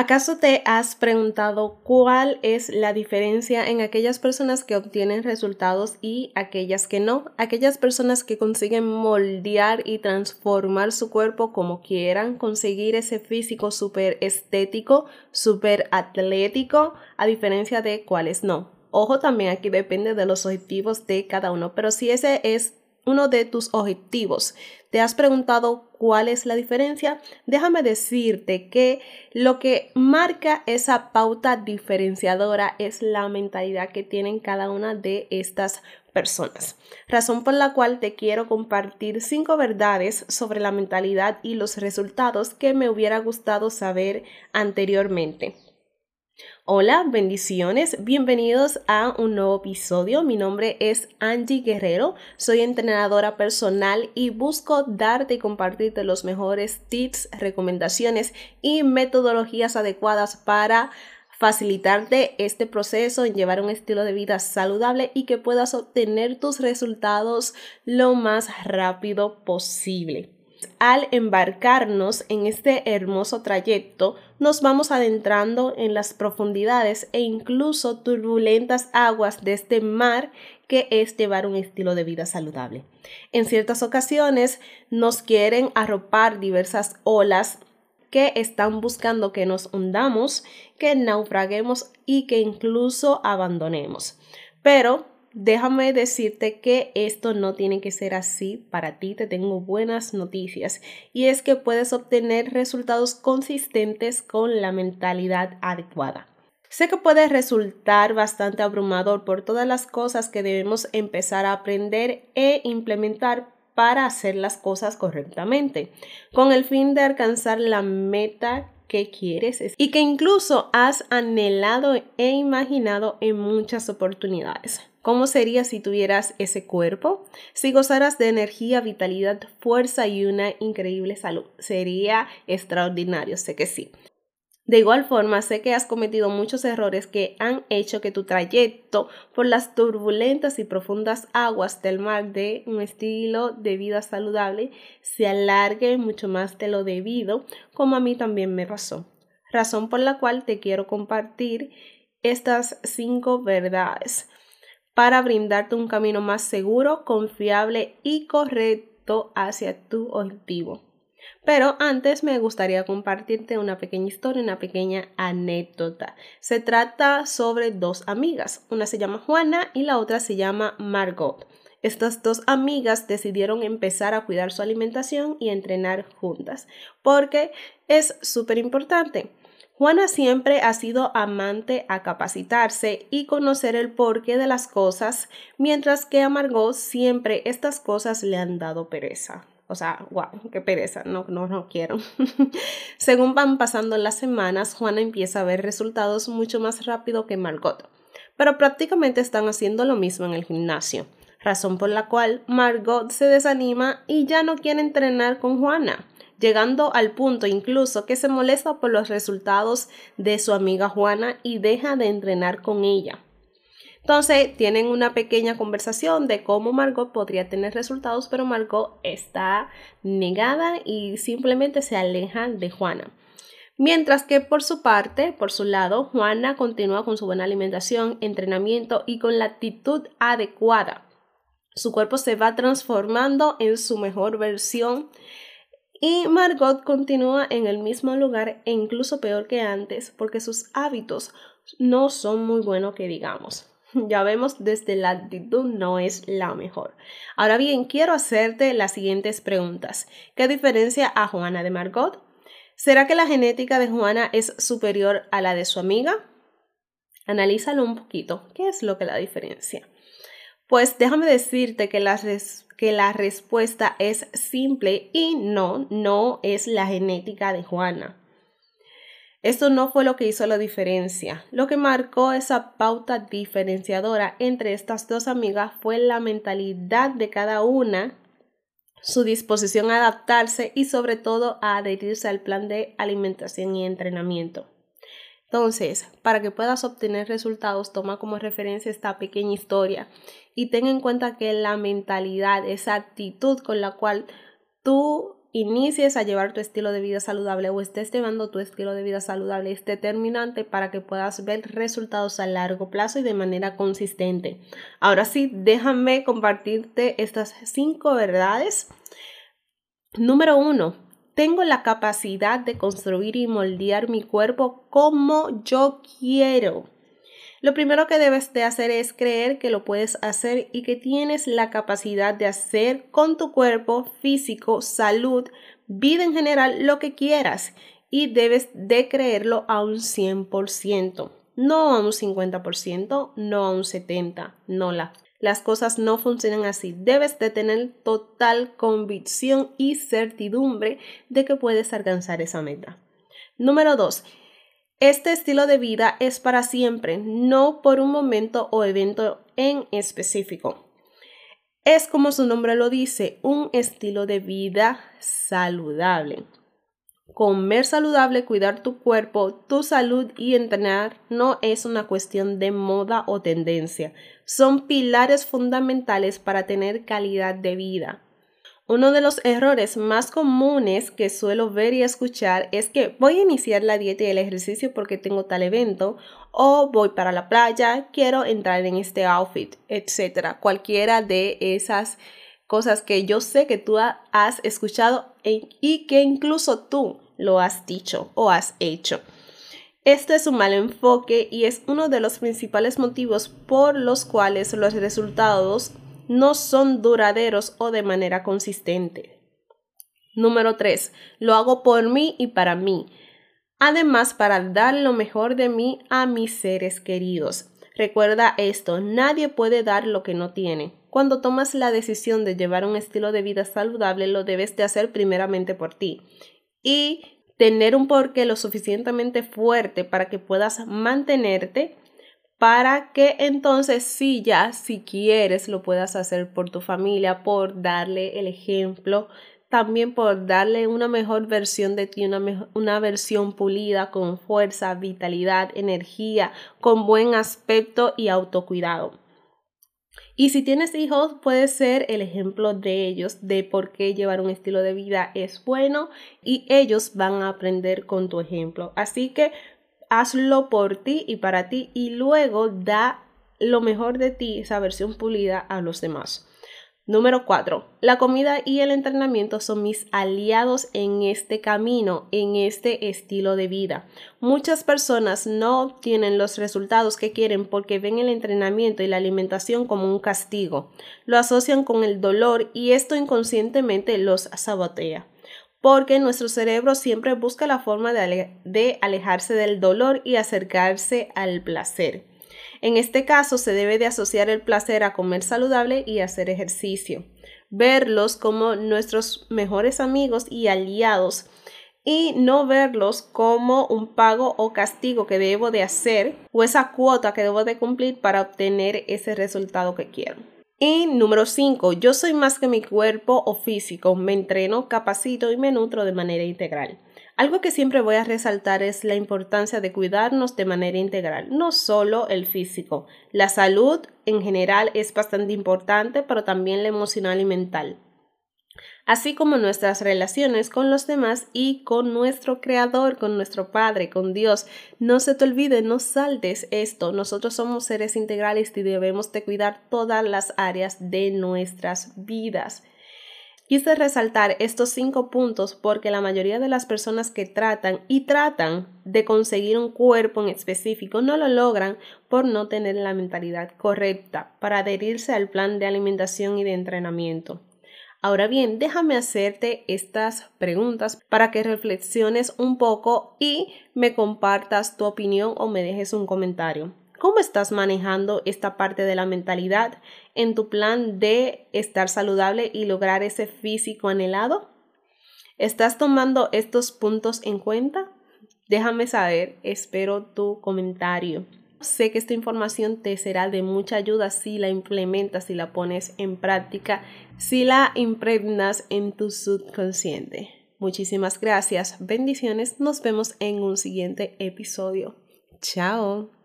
¿Acaso te has preguntado cuál es la diferencia en aquellas personas que obtienen resultados y aquellas que no? Aquellas personas que consiguen moldear y transformar su cuerpo como quieran, conseguir ese físico súper estético, súper atlético, a diferencia de cuáles no. Ojo, también aquí depende de los objetivos de cada uno, pero si ese es uno de tus objetivos. ¿Te has preguntado cuál es la diferencia? Déjame decirte que lo que marca esa pauta diferenciadora es la mentalidad que tienen cada una de estas personas. Razón por la cual te quiero compartir cinco verdades sobre la mentalidad y los resultados que me hubiera gustado saber anteriormente. Hola, bendiciones, bienvenidos a un nuevo episodio. Mi nombre es Angie Guerrero, soy entrenadora personal y busco darte y compartirte los mejores tips, recomendaciones y metodologías adecuadas para facilitarte este proceso en llevar un estilo de vida saludable y que puedas obtener tus resultados lo más rápido posible al embarcarnos en este hermoso trayecto, nos vamos adentrando en las profundidades e incluso turbulentas aguas de este mar que es llevar un estilo de vida saludable. En ciertas ocasiones nos quieren arropar diversas olas que están buscando que nos hundamos, que naufraguemos y que incluso abandonemos. Pero déjame decirte que esto no tiene que ser así para ti. Te tengo buenas noticias y es que puedes obtener resultados consistentes con la mentalidad adecuada. Sé que puede resultar bastante abrumador por todas las cosas que debemos empezar a aprender e implementar para hacer las cosas correctamente, con el fin de alcanzar la meta que quieres y que incluso has anhelado e imaginado en muchas oportunidades. ¿Cómo sería si tuvieras ese cuerpo? Si gozaras de energía, vitalidad, fuerza y una increíble salud. Sería extraordinario, sé que sí. De igual forma, sé que has cometido muchos errores que han hecho que tu trayecto por las turbulentas y profundas aguas del mar de un estilo de vida saludable se alargue mucho más de lo debido, como a mí también me pasó. Razón por la cual te quiero compartir estas cinco verdades para brindarte un camino más seguro, confiable y correcto hacia tu objetivo. Pero antes me gustaría compartirte una pequeña historia, una pequeña anécdota. Se trata sobre dos amigas. Una se llama Juana y la otra se llama Margot. Estas dos amigas decidieron empezar a cuidar su alimentación y entrenar juntas porque es súper importante. Juana siempre ha sido amante a capacitarse y conocer el porqué de las cosas, mientras que a Margot siempre estas cosas le han dado pereza. O sea, wow, qué pereza, no, no, no quiero. Según van pasando las semanas, Juana empieza a ver resultados mucho más rápido que Margot, pero prácticamente están haciendo lo mismo en el gimnasio, razón por la cual Margot se desanima y ya no quiere entrenar con Juana llegando al punto incluso que se molesta por los resultados de su amiga Juana y deja de entrenar con ella. Entonces tienen una pequeña conversación de cómo Margot podría tener resultados, pero Margot está negada y simplemente se aleja de Juana. Mientras que por su parte, por su lado, Juana continúa con su buena alimentación, entrenamiento y con la actitud adecuada. Su cuerpo se va transformando en su mejor versión y Margot continúa en el mismo lugar e incluso peor que antes porque sus hábitos no son muy buenos que digamos. Ya vemos desde la actitud no es la mejor. Ahora bien, quiero hacerte las siguientes preguntas. ¿Qué diferencia a Juana de Margot? ¿Será que la genética de Juana es superior a la de su amiga? Analízalo un poquito. ¿Qué es lo que la diferencia? Pues déjame decirte que las que la respuesta es simple y no, no es la genética de Juana. Esto no fue lo que hizo la diferencia. Lo que marcó esa pauta diferenciadora entre estas dos amigas fue la mentalidad de cada una, su disposición a adaptarse y sobre todo a adherirse al plan de alimentación y entrenamiento. Entonces, para que puedas obtener resultados, toma como referencia esta pequeña historia y ten en cuenta que la mentalidad, esa actitud con la cual tú inicies a llevar tu estilo de vida saludable o estés llevando tu estilo de vida saludable es determinante para que puedas ver resultados a largo plazo y de manera consistente. Ahora sí, déjame compartirte estas cinco verdades. Número uno, tengo la capacidad de construir y moldear mi cuerpo como yo quiero. Lo primero que debes de hacer es creer que lo puedes hacer y que tienes la capacidad de hacer con tu cuerpo físico, salud, vida en general, lo que quieras y debes de creerlo a un 100%, no a un 50%, no a un 70%, no la. Las cosas no funcionan así. Debes de tener total convicción y certidumbre de que puedes alcanzar esa meta. Número 2. Este estilo de vida es para siempre, no por un momento o evento en específico. Es como su nombre lo dice, un estilo de vida saludable. Comer saludable, cuidar tu cuerpo, tu salud y entrenar no es una cuestión de moda o tendencia. Son pilares fundamentales para tener calidad de vida. Uno de los errores más comunes que suelo ver y escuchar es que voy a iniciar la dieta y el ejercicio porque tengo tal evento o voy para la playa, quiero entrar en este outfit, etcétera. Cualquiera de esas cosas que yo sé que tú has escuchado y que incluso tú lo has dicho o has hecho. Este es un mal enfoque y es uno de los principales motivos por los cuales los resultados no son duraderos o de manera consistente. Número 3. Lo hago por mí y para mí. Además, para dar lo mejor de mí a mis seres queridos. Recuerda esto, nadie puede dar lo que no tiene. Cuando tomas la decisión de llevar un estilo de vida saludable, lo debes de hacer primeramente por ti. Y tener un porqué lo suficientemente fuerte para que puedas mantenerte para que entonces si ya, si quieres, lo puedas hacer por tu familia, por darle el ejemplo, también por darle una mejor versión de ti, una, una versión pulida, con fuerza, vitalidad, energía, con buen aspecto y autocuidado. Y si tienes hijos, puedes ser el ejemplo de ellos, de por qué llevar un estilo de vida es bueno y ellos van a aprender con tu ejemplo. Así que hazlo por ti y para ti y luego da lo mejor de ti, esa versión pulida a los demás. Número 4. La comida y el entrenamiento son mis aliados en este camino, en este estilo de vida. Muchas personas no obtienen los resultados que quieren porque ven el entrenamiento y la alimentación como un castigo. Lo asocian con el dolor y esto inconscientemente los sabotea porque nuestro cerebro siempre busca la forma de, alejarse del dolor y acercarse al placer. En este caso se debe de asociar el placer a comer saludable y hacer ejercicio, verlos como nuestros mejores amigos y aliados y no verlos como un pago o castigo que debo de hacer o esa cuota que debo de cumplir para obtener ese resultado que quiero. Y número 5, yo soy más que mi cuerpo o físico, me entreno, capacito y me nutro de manera integral. Algo que siempre voy a resaltar es la importancia de cuidarnos de manera integral, no solo el físico. La salud en general es bastante importante, pero también la emocional y mental así como nuestras relaciones con los demás y con nuestro Creador, con nuestro Padre, con Dios. No se te olvide, no saltes esto. Nosotros somos seres integrales y debemos de cuidar todas las áreas de nuestras vidas. Quise resaltar estos cinco puntos porque la mayoría de las personas que tratan y tratan de conseguir un cuerpo en específico no lo logran por no tener la mentalidad correcta para adherirse al plan de alimentación y de entrenamiento. Ahora bien, déjame hacerte estas preguntas para que reflexiones un poco y me compartas tu opinión o me dejes un comentario. ¿Cómo estás manejando esta parte de la mentalidad en tu plan de estar saludable y lograr ese físico anhelado? ¿Estás tomando estos puntos en cuenta? Déjame saber, espero tu comentario. Sé que esta información te será de mucha ayuda si la implementas, si la pones en práctica, si la impregnas en tu subconsciente. Muchísimas gracias, bendiciones, nos vemos en un siguiente episodio. Chao.